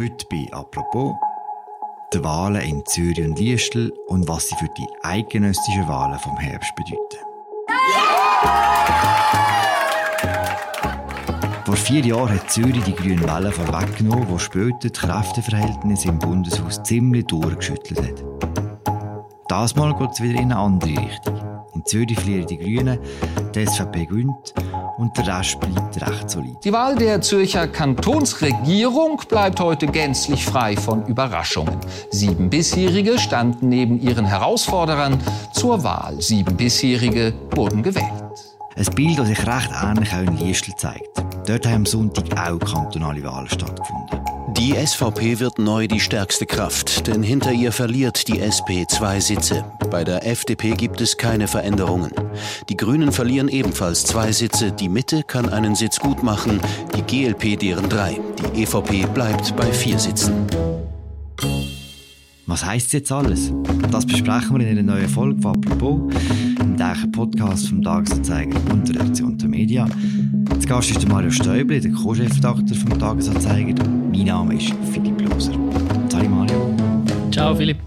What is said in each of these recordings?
Heute bei «Apropos» die Wahlen in Zürich und Liestel und was sie für die eidgenössischen Wahlen vom Herbst bedeuten. Vor vier Jahren hat Zürich die grünen Wellen vorweggenommen, die später die Kräfteverhältnisse im Bundeshaus ziemlich durchgeschüttelt hat. Das Mal geht es wieder in eine andere Richtung. In Zürich verlieren die Grünen, die SVP gewinnt und der Rest bleibt recht solid. Die Wahl der Zürcher Kantonsregierung bleibt heute gänzlich frei von Überraschungen. Sieben bisherige standen neben ihren Herausforderern zur Wahl. Sieben bisherige wurden gewählt. Ein Bild, das sich recht ähnlich auch in Liestl zeigt. Dort haben am Sonntag auch kantonale Wahlen stattgefunden. Die SVP wird neu die stärkste Kraft, denn hinter ihr verliert die SP zwei Sitze. Bei der FDP gibt es keine Veränderungen. Die Grünen verlieren ebenfalls zwei Sitze, die Mitte kann einen Sitz gut machen, die GLP deren drei. Die EVP bleibt bei vier Sitzen. Was heisst jetzt alles? Das besprechen wir in einer neuen Folge von «Apropos», im täglichen Podcast vom Tagesanzeiger und der Redaktion der Media. Zu Gast ist Mario Stäubli, der Co-Chefredakteur vom Tagesanzeiger. Mein Name ist Philipp Loser. Hallo Mario. Ciao Philipp.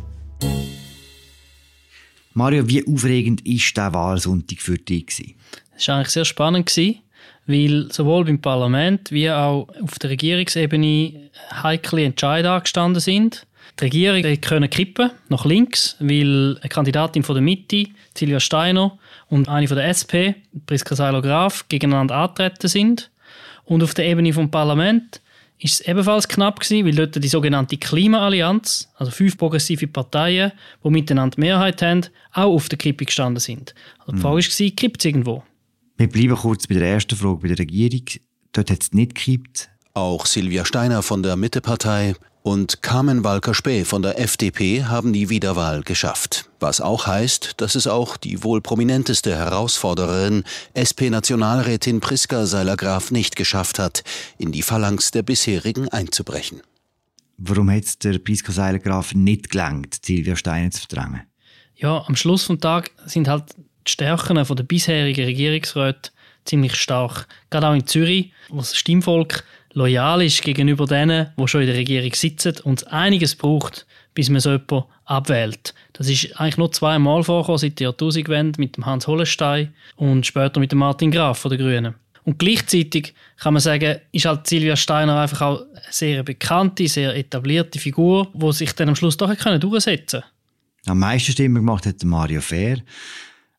Mario, wie aufregend war der Wahlsonntag für dich? Es war eigentlich sehr spannend, weil sowohl beim Parlament wie auch auf der Regierungsebene heikle Entscheidungen angestanden sind. Die Regierung konnte kippen nach links, weil eine Kandidatin von der Mitte, Silvia Steiner, und eine von der SP, Priska Seiler-Graf, gegeneinander antreten sind. Und auf der Ebene vom Parlament ist es ebenfalls knapp gewesen, weil dort die sogenannte Klimaallianz, also fünf progressive Parteien, die miteinander Mehrheit haben, auch auf der Kippe gestanden sind. Also die mhm. Frage war, kippt es irgendwo? Wir bleiben kurz bei der ersten Frage bei der Regierung. Dort hat es nicht gekippt. Auch Silvia Steiner von der Mittepartei und Carmen Walker-Späh von der FDP haben die Wiederwahl geschafft. Was auch heißt, dass es auch die wohl prominenteste Herausforderin, SP-Nationalrätin Priska Seiler-Graf nicht geschafft hat, in die Phalanx der bisherigen einzubrechen. Warum hat es der Priska Seiler-Graf nicht gelangt, Silvia Steiner zu verdrängen? Ja, am Schluss des Tages sind halt die Stärken der bisherigen Regierungsräte ziemlich stark. Gerade auch in Zürich, wo das Stimmvolk loyal ist gegenüber denen, die schon in der Regierung sitzen und einiges braucht, bis man so jemanden abwählt. Das ist eigentlich nur zweimal vorgekommen seit der Jahrtausendwende mit dem Hans Hollenstein und später mit dem Martin Graf von den Grünen. Und gleichzeitig kann man sagen, ist halt Silvia Steiner einfach auch eine sehr bekannte, sehr etablierte Figur, die sich dann am Schluss doch durchsetzen konnte. Am meisten Stimmen gemacht hat Mario Fair.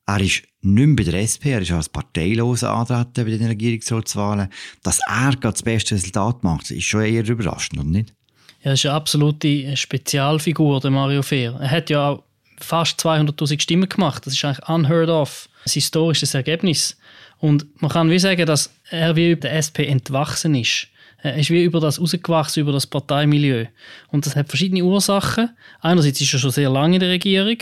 Er ist nicht mehr bei der SP, er ist als parteiloser antreten bei den Regierungsratswahlen. Dass er gerade das beste Resultat macht, ist schon eher überraschend, oder nicht? Er ist eine absolute Spezialfigur, der Mario Fehr. Er hat ja fast 200'000 Stimmen gemacht. Das ist eigentlich unheard of. Ein historisches Ergebnis. Und man kann wie sagen, dass er wie der SP entwachsen ist. Er ist wie über das rausgewachsen, über das Parteimilieu. Und das hat verschiedene Ursachen. Einerseits ist er schon sehr lange in der Regierung.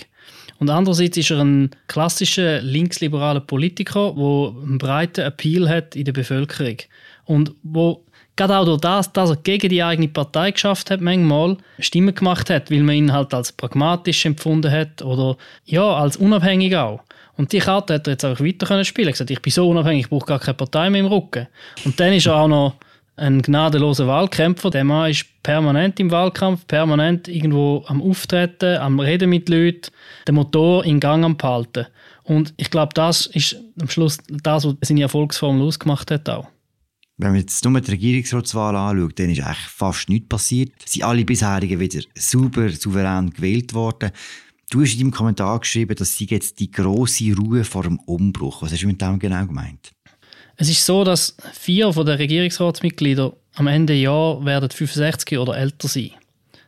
Und andererseits ist er ein klassischer linksliberaler Politiker, der einen breiten Appeal hat in der Bevölkerung. Und wo gerade auch durch das, dass er gegen die eigene Partei geschafft hat, manchmal Stimmen gemacht hat, weil man ihn halt als pragmatisch empfunden hat oder ja, als unabhängig auch. Und die Karte hat er jetzt auch weiter können spielen. Er hat gesagt, ich bin so unabhängig, ich brauche gar keine Partei mehr im Rücken. Und dann ist er auch noch ein gnadenloser Wahlkämpfer. Der Mann ist permanent im Wahlkampf, permanent irgendwo am Auftreten, am Reden mit Leuten, den Motor in Gang am behalten. Und ich glaube, das ist am Schluss das, was seine Erfolgsformel ausgemacht hat auch. Wenn man jetzt nur die Regierungsratswahl anschaut, dann ist eigentlich fast nichts passiert. Sie sind alle bisherigen wieder super souverän gewählt worden. Du hast in deinem Kommentar geschrieben, dass sie jetzt die große Ruhe vor dem Umbruch. Was hast du mit dem genau gemeint? Es ist so, dass vier von den Regierungsratsmitgliedern am Ende Jahr werden 65 oder älter sein.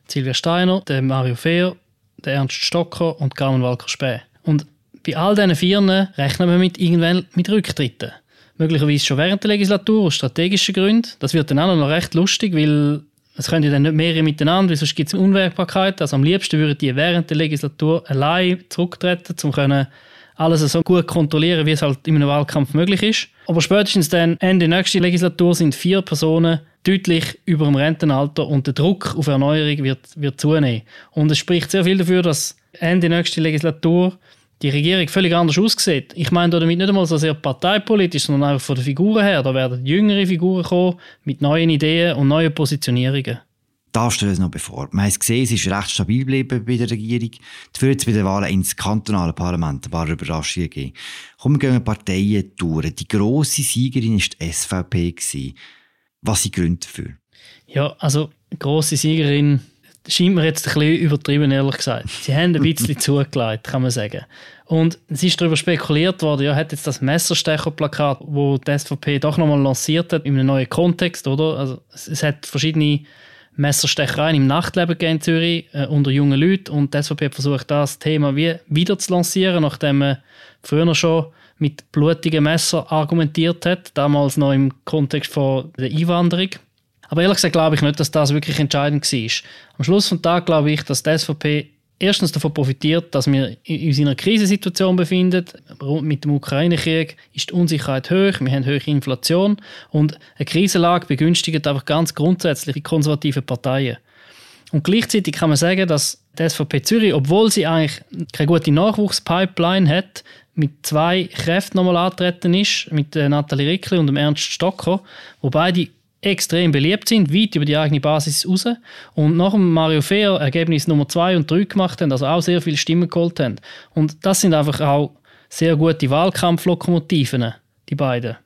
Silvia Steiner, der Mario Fehr, der Ernst Stocker und Carmen Walker-Späh. Und bei all diesen Vieren rechnen wir mit irgendwann mit Rücktritten. Möglicherweise schon während der Legislatur aus strategischen Gründen. Das wird dann auch noch recht lustig, weil es können dann nicht mehrere miteinander, weil sonst gibt es Unwägbarkeit. Also am liebsten würden die während der Legislatur allein zurücktreten, um alles so gut kontrollieren, wie es halt in einem Wahlkampf möglich ist. Aber spätestens dann Ende nächste Legislatur sind vier Personen deutlich über dem Rentenalter und der Druck auf Erneuerung wird, wird zunehmen. Und es spricht sehr viel dafür, dass Ende nächste Legislatur die Regierung völlig anders aussieht. Ich meine damit nicht einmal so sehr parteipolitisch, sondern einfach von den Figuren her. Da werden jüngere Figuren kommen mit neuen Ideen und neuen Positionierungen. Da steht es noch bevor. Man hat gesehen, es ist recht stabil geblieben bei der Regierung. Dafür hat es bei den Wahlen ins kantonale Parlament ein paar Überraschungen gegeben. Kommen wir gehen Parteien durch. Die grosse Siegerin war die SVP. Was sind die Gründe dafür? Ja, also grosse Siegerin scheint mir jetzt ein bisschen übertrieben, ehrlich gesagt. Sie haben ein bisschen zugelegt, kann man sagen. Und es ist darüber spekuliert worden, ja, hat jetzt das Messerstecherplakat, wo die SVP doch nochmal lanciert hat, in einem neuen Kontext, oder? Also es hat verschiedene Messerstechereien im Nachtleben in Zürich äh, unter jungen Leuten und die SVP versucht, das Thema wie wieder zu lancieren, nachdem man früher schon mit blutigen Messer argumentiert hat, damals noch im Kontext von der Einwanderung. Aber ehrlich gesagt glaube ich nicht, dass das wirklich entscheidend war. Am Schluss des Tages glaube ich, dass die SVP erstens davon profitiert, dass wir uns in einer Krisensituation befinden. Mit dem Ukraine-Krieg ist die Unsicherheit hoch, wir haben hohe Inflation und eine Krisenlage begünstigt einfach ganz grundsätzlich die konservativen Parteien. Und gleichzeitig kann man sagen, dass die SVP Zürich, obwohl sie eigentlich keine gute Nachwuchspipeline hat, mit zwei Kräften nochmal antreten ist, mit äh, Nathalie Rickli und Ernst Stocker, wo beide extrem beliebt sind, weit über die eigene Basis raus. Und nach dem Mario Fair Ergebnis Nummer 2 und 3 gemacht haben, also auch sehr viele Stimmen geholt haben. Und das sind einfach auch sehr gute Wahlkampflokomotiven, die beiden,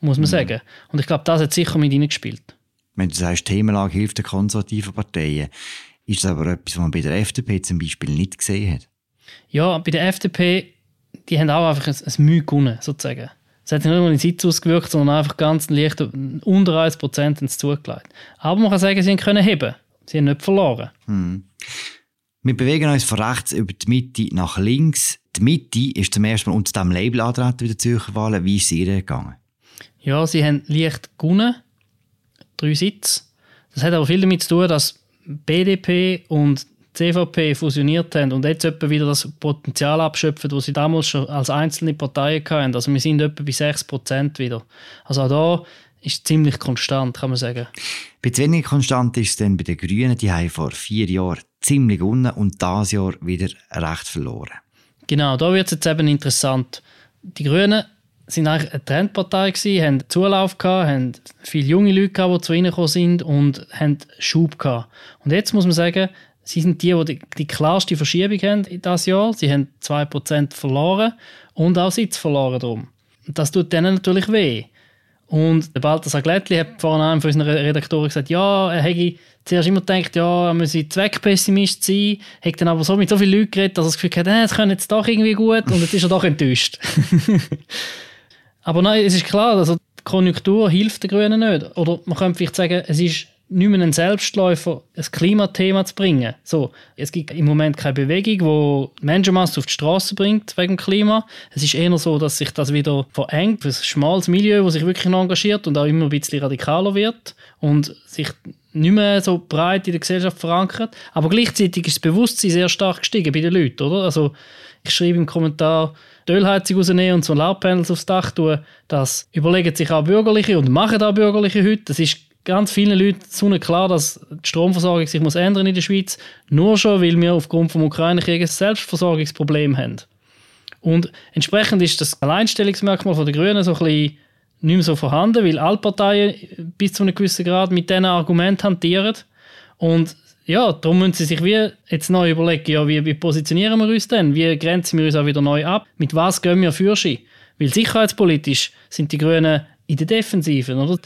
muss man mhm. sagen. Und ich glaube, das hat sicher mit ihnen gespielt. Wenn du sagst, Themenlage hilft den konservativen Parteien, ist das aber etwas, was man bei der FDP zum Beispiel nicht gesehen hat? Ja, bei der FDP, die haben auch einfach ein, ein Mühe gewonnen, sozusagen. Es hat nicht nur in den Sitz ausgewirkt, sondern einfach ganz leicht unter 1% ins zugelegt. Aber man kann sagen, sie können heben. Sie haben nicht verloren. Hm. Wir bewegen uns von rechts über die Mitte nach links. Die Mitte ist zum ersten Mal unter diesem Label antreten bei den Zürcher Wahlen. Wie ist es ihr gegangen? Ja, sie haben leicht gewonnen. Drei Sitze. Das hat aber viel damit zu tun, dass BDP und CVP fusioniert haben und jetzt etwa wieder das Potenzial abschöpfen, das sie damals schon als einzelne Parteien hatten. Also wir sind etwa bei 6% wieder. Also auch da ist es ziemlich konstant, kann man sagen. Bei weniger konstant ist es dann bei den Grünen, die haben vor vier Jahren ziemlich gewonnen und dieses Jahr wieder recht verloren. Genau, da wird es jetzt eben interessant. Die Grünen sind eigentlich eine Trendpartei gewesen, haben Zulauf gehabt, haben viele junge Leute gehabt, die zu ihnen gekommen sind und haben Schub gehabt. Und jetzt muss man sagen, Sie sind die, die die klarste Verschiebung haben in diesem Jahr. Sie haben 2% verloren und auch Sitz verloren drum. Das tut denen natürlich weh. Und der Balthasar Glättli hat vorhin einem von unseren Redaktoren gesagt, ja, er hätte zuerst immer gedacht, ja, er müsse Zweckpessimist sein, hat dann aber so mit so vielen Leuten geredet, dass er das Gefühl hat, äh, es können jetzt doch irgendwie gut und jetzt ist er doch enttäuscht. aber nein, es ist klar, also die Konjunktur hilft den Grünen nicht. Oder man könnte vielleicht sagen, es ist nicht mehr ein Selbstläufer, ein Klimathema zu bringen. So, es gibt im Moment keine Bewegung, die Menschenmasse auf die Straße bringt wegen Klima. Es ist eher so, dass sich das wieder verengt, ein schmales Milieu, das sich wirklich noch engagiert und auch immer ein bisschen radikaler wird und sich nicht mehr so breit in der Gesellschaft verankert. Aber gleichzeitig ist das Bewusstsein sehr stark gestiegen bei den Leuten, oder? Also, ich schreibe im Kommentar, die Ölheizung rausnehmen und so Laubpanels aufs Dach tun, das überlegen sich auch Bürgerliche und machen auch Bürgerliche heute. Das ist ganz vielen Leuten so klar, dass die Stromversorgung sich muss ändern in der Schweiz, nur schon, weil wir aufgrund des Ukraine-Krieges ein Selbstversorgungsproblem haben. Und entsprechend ist das Alleinstellungsmerkmal der Grünen so ein bisschen nicht mehr so vorhanden, weil alle Parteien bis zu einem gewissen Grad mit diesen Argumenten hantieren. Und ja, darum müssen sie sich wie jetzt neu überlegen, ja, wie, wie positionieren wir uns denn? Wie grenzen wir uns auch wieder neu ab? Mit was gehen wir für sie? Weil sicherheitspolitisch sind die Grünen in der Defensive, oder?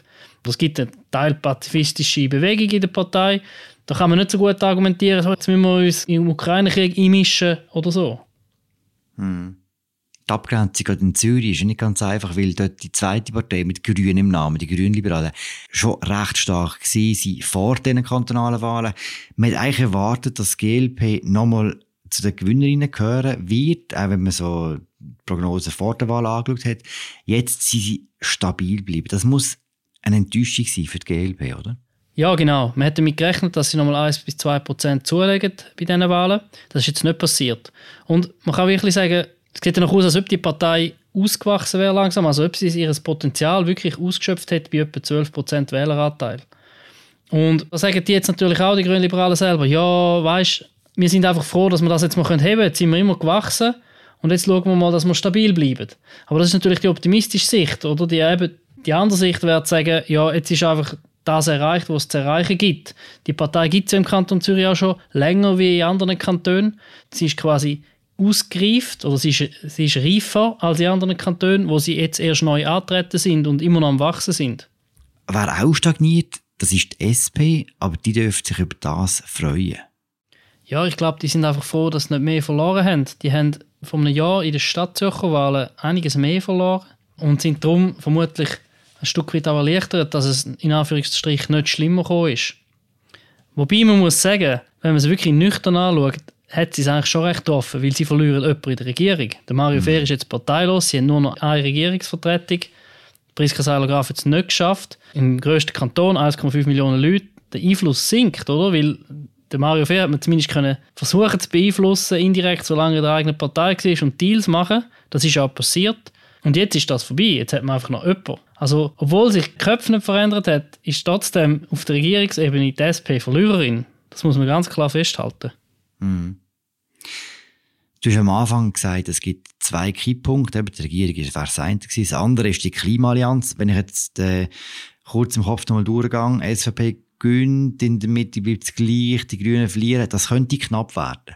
Es gibt eine teilpazifistische Bewegung in der Partei. Da kann man nicht so gut argumentieren, so, jetzt müssen wir uns im Ukraine-Krieg einmischen oder so. Hm. Die Abgrenzung in Zürich ist nicht ganz einfach, weil dort die zweite Partei mit Grünen im Namen, die Grünliberalen, schon recht stark war vor diesen kantonalen Wahlen. Man hat eigentlich erwartet, dass die GLP nochmal zu den Gewinnerinnen gehören wird, auch wenn man so Prognosen vor der Wahl angeschaut hat. Jetzt sind sie stabil geblieben. Das muss eine Enttäuschung für die GLP, oder? Ja, genau. Man hätte damit gerechnet, dass sie nochmal 1 bis 2 Prozent zulegen bei diesen Wahlen. Das ist jetzt nicht passiert. Und man kann wirklich sagen, es sieht ja noch aus, als ob die Partei ausgewachsen wäre langsam, also ob sie ihr Potenzial wirklich ausgeschöpft hat bei etwa 12 Prozent Wähleranteil. Und da sagen die jetzt natürlich auch, die Grünliberalen selber, ja, weißt, wir sind einfach froh, dass wir das jetzt mal heben können. Jetzt sind wir immer gewachsen und jetzt schauen wir mal, dass wir stabil bleiben. Aber das ist natürlich die optimistische Sicht, oder? Die eben die andere Sicht wäre zu sagen, ja, jetzt ist einfach das erreicht, was es zu erreichen gibt. Die Partei gibt es ja im Kanton Zürich auch schon länger wie in anderen Kantonen. Sie ist quasi ausgereift oder sie ist, sie ist reifer als in anderen Kantonen, wo sie jetzt erst neu antreten sind und immer noch am Wachsen sind. Wer auch stagniert, das ist die SP, aber die dürfte sich über das freuen. Ja, ich glaube, die sind einfach froh, dass sie nicht mehr verloren haben. Die haben vor einem Jahr in den Stadtzürcher Wahlen einiges mehr verloren und sind darum vermutlich ein Stück weit auch erleichtert, dass es in Anführungsstrichen nicht schlimmer gekommen ist. Wobei man muss sagen, wenn man es wirklich nüchtern anschaut, hat sie es eigentlich schon recht offen, weil sie verlieren jemanden in der Regierung. Der Mario mhm. Fehr ist jetzt parteilos, sie haben nur noch eine Regierungsvertretung. Priska Seiler-Graf hat es nicht geschafft. Im grössten Kanton, 1,5 Millionen Leute, der Einfluss sinkt, oder? Weil der Mario Fehr hat man zumindest können versuchen zu beeinflussen, indirekt, solange er in der eigenen Partei war und Deals machen. Das ist auch passiert. Und jetzt ist das vorbei. Jetzt hat man einfach noch jemanden. Also, obwohl sich die Köpfe nicht verändert hat, ist trotzdem auf der Regierungsebene die SP Verliererin. Das muss man ganz klar festhalten. Mhm. Du hast am Anfang gesagt, es gibt zwei Kipppunkte. Die Regierung war das eine. Das andere ist die Klimaallianz. Wenn ich jetzt äh, kurz im Kopf nochmal durchgehe, SVP gönnt, in der Mitte bleibt es gleich, die Grünen verlieren, das könnte knapp werden.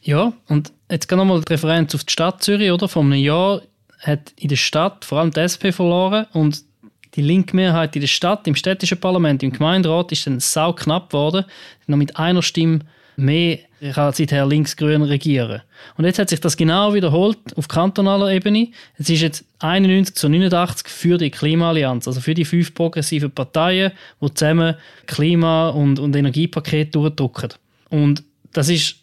Ja, und jetzt geht nochmal die Referenz auf die Stadt Zürich, oder? Vor einem Jahr hat in der Stadt vor allem die SP verloren und die linke Mehrheit in der Stadt, im städtischen Parlament, im Gemeinderat ist dann sau knapp geworden. Noch mit einer Stimme mehr kann seither links-grün regieren. Und jetzt hat sich das genau wiederholt auf kantonaler Ebene. Es ist jetzt 91 zu 89 für die Klimaallianz, also für die fünf progressiven Parteien, die zusammen Klima- und, und Energiepaket durchdrücken. Und das ist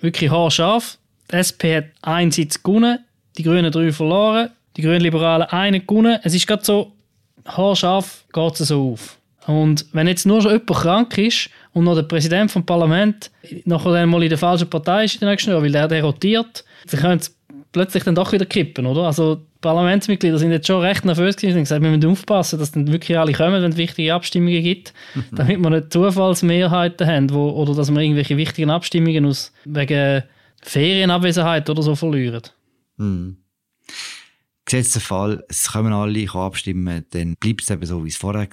wirklich haarscharf. Die SP hat einen Sitz gewonnen, die Grünen drei verloren, die Grünen-Liberalen einen gewonnen. Es ist gerade so, haarscharf geht es so auf. Und wenn jetzt nur schon jemand krank ist und noch der Präsident vom Parlament nachher dann mal in der falschen Partei ist in den nächsten Jahren, weil der, der rotiert, dann können es plötzlich dann doch wieder kippen, oder? Also die Parlamentsmitglieder sind jetzt schon recht nervös gewesen und gesagt, wir müssen aufpassen, dass dann wirklich alle kommen, wenn es wichtige Abstimmungen gibt, mhm. damit wir nicht Zufallsmehrheiten haben, wo, oder dass wir irgendwelche wichtigen Abstimmungen aus wegen Ferienabwesenheit oder so verlieren. Mhm gesetzter Fall, es kommen alle abstimmen, dann bleibt es eben so, wie es vorher war.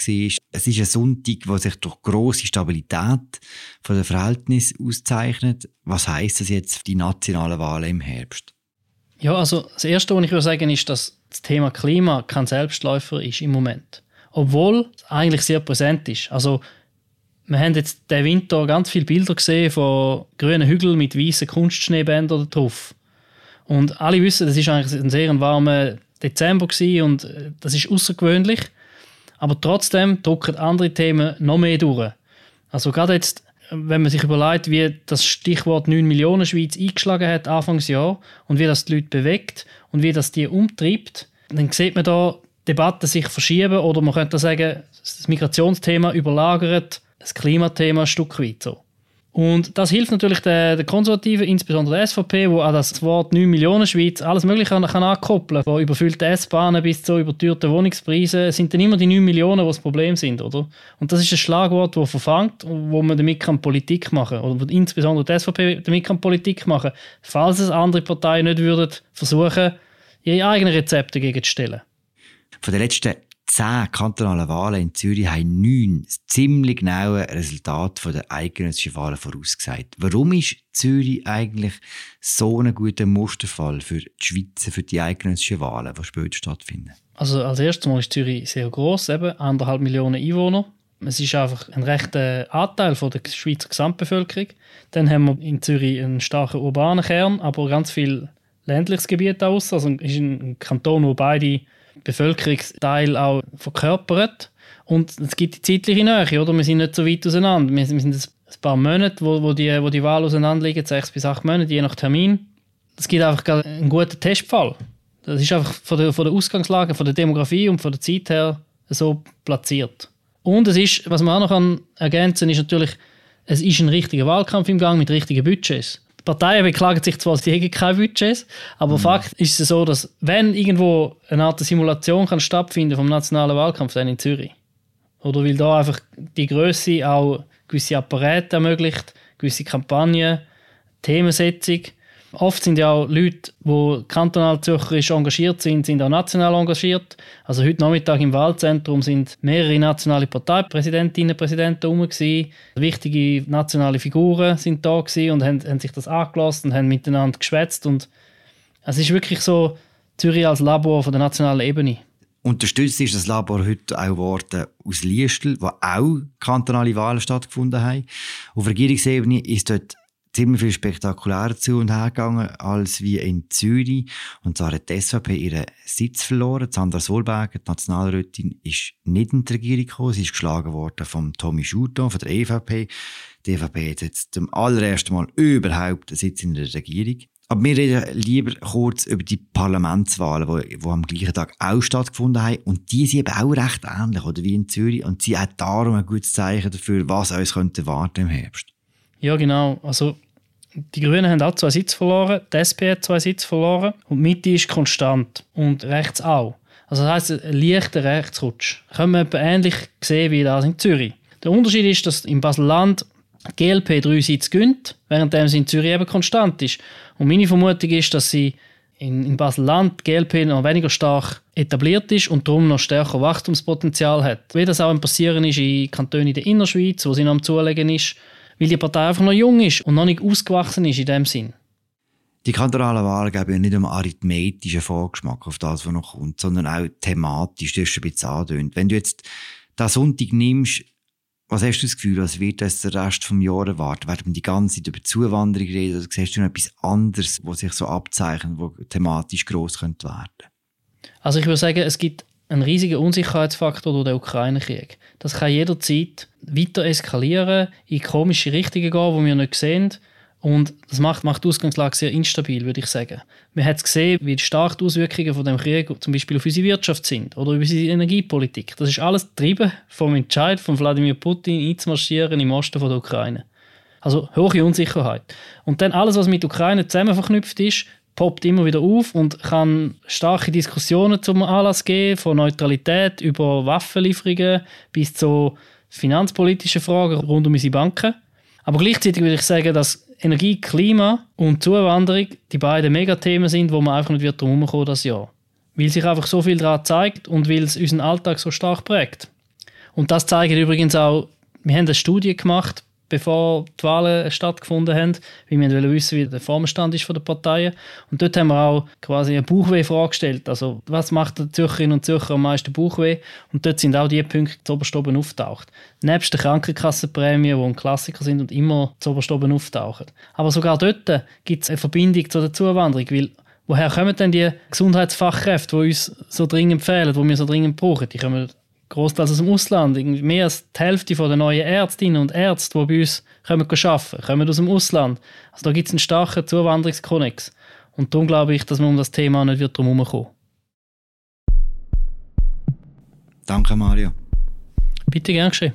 Es ist ein Sonntag, der sich durch grosse Stabilität von den Verhältnissen auszeichnet. Was heisst das jetzt für die nationalen Wahlen im Herbst? Ja, also das Erste, was ich würde sagen, ist, dass das Thema Klima kein Selbstläufer ist im Moment. Obwohl es eigentlich sehr präsent ist. Also wir haben jetzt den Winter ganz viele Bilder gesehen von grünen Hügeln mit weißen Kunstschneebändern drauf. Und alle wissen, das ist eigentlich ein sehr warmer Dezember und äh, das ist außergewöhnlich. Aber trotzdem drücken andere Themen noch mehr durch. Also gerade jetzt, wenn man sich überlegt, wie das Stichwort 9 Millionen Schweiz eingeschlagen hat Anfangsjahr und wie das die Leute bewegt und wie das die umtreibt, dann sieht man da Debatten sich verschieben oder man könnte sagen, das Migrationsthema überlagert das Klimathema ein Stück weit so. Und das hilft natürlich den, den Konservativen, insbesondere der SVP, wo an das Wort 9 Millionen Schweiz alles Mögliche kann, kann ankoppeln Von überfüllten S-Bahnen bis zu übertürten Wohnungspreisen sind dann immer die 9 Millionen, die das Problem sind, oder? Und das ist ein Schlagwort, das verfangt, wo man damit kann Politik machen kann. Oder insbesondere die SVP damit kann Politik machen falls es andere Parteien nicht würden versuchen, ihre eigenen Rezepte gegenzustellen. Von den letzten zehn kantonalen Wahlen in Zürich haben neun ziemlich genaue Resultate der eidgenössischen Wahlen vorausgesagt. Warum ist Zürich eigentlich so ein guter Musterfall für die Schweizer, für die eidgenössischen Wahlen, die später stattfinden? Also als erstes Mal ist Zürich sehr groß, eben anderthalb Millionen Einwohner. Es ist einfach ein rechter Anteil von der Schweizer Gesamtbevölkerung. Dann haben wir in Zürich einen starken urbanen Kern, aber ganz viel ländliches Gebiet aus. Also es ist ein Kanton, wo beide Bevölkerungsteil auch verkörpert. Und es gibt die zeitliche Nähe, oder? Wir sind nicht so weit auseinander. Wir, sind ein paar Monate, wo, wo, die, wo die Wahl auseinander liegen, sechs bis acht Monate, je nach Termin. Es gibt einfach einen guten Testfall. Das ist einfach von der, von der Ausgangslage, von der Demografie und von der Zeit her so platziert. Und es ist, was man auch noch ergänzen kann, ist natürlich, es ist ein richtiger Wahlkampf im Gang mit richtigen Budgets. Die Parteien beklagen sich zwar, sie hätten keine Budgets, aber mhm. Fakt ist es so, dass wenn irgendwo eine Art Simulation kann stattfinden vom nationalen Wahlkampf, dann in Zürich. Oder weil da einfach die Größe auch gewisse Apparate ermöglicht, gewisse Kampagnen, Themensetzung. Oft sind ja auch Leute, die kantonal zürcherisch engagiert sind, sind auch national engagiert. Also heute Nachmittag im Wahlzentrum sind mehrere nationale Parteipräsidentinnen und Präsidenten herum. Wichtige nationale Figuren sind da und haben, haben sich das angelassen und haben miteinander geschwätzt. Und es ist wirklich so Zürich als Labor von der nationalen Ebene. Unterstützt ist das Labor heute auch worden aus Liestel, wo auch kantonale Wahlen stattgefunden haben. Auf Regierungsebene ist dort ziemlich viel spektakulärer zu und her gegangen als wie in Zürich. Und zwar hat die SVP ihren Sitz verloren. Sandra Solberger, die Nationalrätin, ist nicht in die Regierung gekommen. Sie ist geschlagen worden von Tommy Schurton von der EVP. Die EVP hat jetzt zum allerersten Mal überhaupt einen Sitz in der Regierung. Aber wir reden lieber kurz über die Parlamentswahlen, die, die am gleichen Tag auch stattgefunden haben. Und die sind eben auch recht ähnlich, oder wie in Zürich. Und sie hat darum ein gutes Zeichen dafür, was uns könnte warten im Herbst. Ja, genau. Also, die Grünen haben auch zwei Sitze verloren, die SP hat zwei Sitze verloren und die Mitte ist konstant. Und rechts auch. Also, das heisst, ein leichter Rechtsrutsch. Können wir etwa ähnlich sehen wie das in Zürich. Der Unterschied ist, dass im Basel-Land die GLP drei Sitze gönnt, während sie in Zürich eben konstant ist. Und meine Vermutung ist, dass sie in, in Basel-Land die GLP noch weniger stark etabliert ist und darum noch stärker Wachstumspotenzial hat. Wie das auch passieren ist in Kantonen der Innerschweiz, wo sie noch am Zulegen ist, weil die Partei einfach noch jung ist und noch nicht ausgewachsen ist in dem Sinn. Die kantonalen Wahlen geben ja nicht nur arithmetischen Vorgeschmack auf das, was noch kommt, sondern auch thematisch, das ist ein bisschen angedeutet. Wenn du jetzt den Sonntag nimmst, was hast du das Gefühl, was wird das der Rest des Jahres erwarten? Werden wir die ganze Zeit über Zuwanderung reden oder siehst du noch etwas anderes, was sich so abzeichnet, wo thematisch gross könnte werden? Also ich würde sagen, es gibt einen riesigen Unsicherheitsfaktor durch den Ukraine-Krieg. Das kann jederzeit weiter eskalieren, in komische Richtungen gehen, die wir nicht sehen. Und das macht, macht die Ausgangslage sehr instabil, würde ich sagen. Wir haben gesehen, wie stark die Auswirkungen von dem Krieg zum Beispiel auf unsere Wirtschaft sind oder auf unsere Energiepolitik. Das ist alles getrieben vom Entscheid von Wladimir Putin einzumarschieren im Osten von der Ukraine. Also hohe Unsicherheit. Und dann alles, was mit Ukraine zusammen verknüpft ist, poppt immer wieder auf und kann starke Diskussionen zum Anlass geben, von Neutralität über Waffenlieferungen bis zu finanzpolitischen Fragen rund um unsere Banken. Aber gleichzeitig würde ich sagen, dass Energie, Klima und Zuwanderung die beiden Megathemen sind, wo man einfach nicht drum herumkommen das Jahr. Weil sich einfach so viel daran zeigt und weil es unseren Alltag so stark prägt. Und das zeigen übrigens auch, wir haben eine Studie gemacht bevor die Wahlen stattgefunden haben, weil wir wollen wissen, wie der Formenstand ist von der Parteien. Und dort haben wir auch quasi eine Bauchweh-Frage gestellt. Also, was macht der Zürcherinnen und Zürcher am meisten Bauchweh? Und dort sind auch die Punkte zu oberst oben auftaucht. Nebst der Krankenkassenprämie, die ein Klassiker sind und immer zu oberst oben auftauchen. Aber sogar dort gibt es eine Verbindung zu der Zuwanderung, weil woher kommen denn die Gesundheitsfachkräfte, die uns so dringend fehlen, die wir so dringend brauchen? Die kommen großteils aus dem Ausland. Mehr als die Hälfte der neuen Ärztinnen und Ärzte, die bei uns kommen arbeiten, kommen aus dem Ausland. Also da gibt es einen starken Zuwanderungskonnex. Und darum glaube ich, dass man um das Thema nicht wird drum herumkommen. Danke, Mario. Bitte gern geschehen.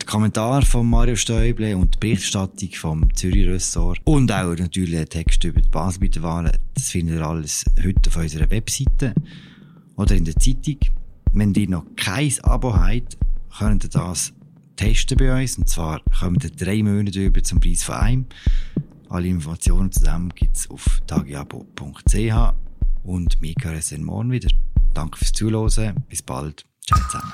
Der Kommentar von Mario Stäuble und die Berichterstattung vom Zürich Ressort und auch natürlich Text über die Baselbieterwahlen, das findet ihr alles heute auf unserer Webseite oder in der Zeitung. Wenn ihr noch kein Abo habt, könnt ihr das testen bei uns. Und zwar kommen ihr drei Monate über zum Preis von einem. Alle Informationen zusammen gibt es auf tagiabo.ch und wir hören uns morgen wieder. Danke fürs Zuhören. Bis bald. Ciao zusammen.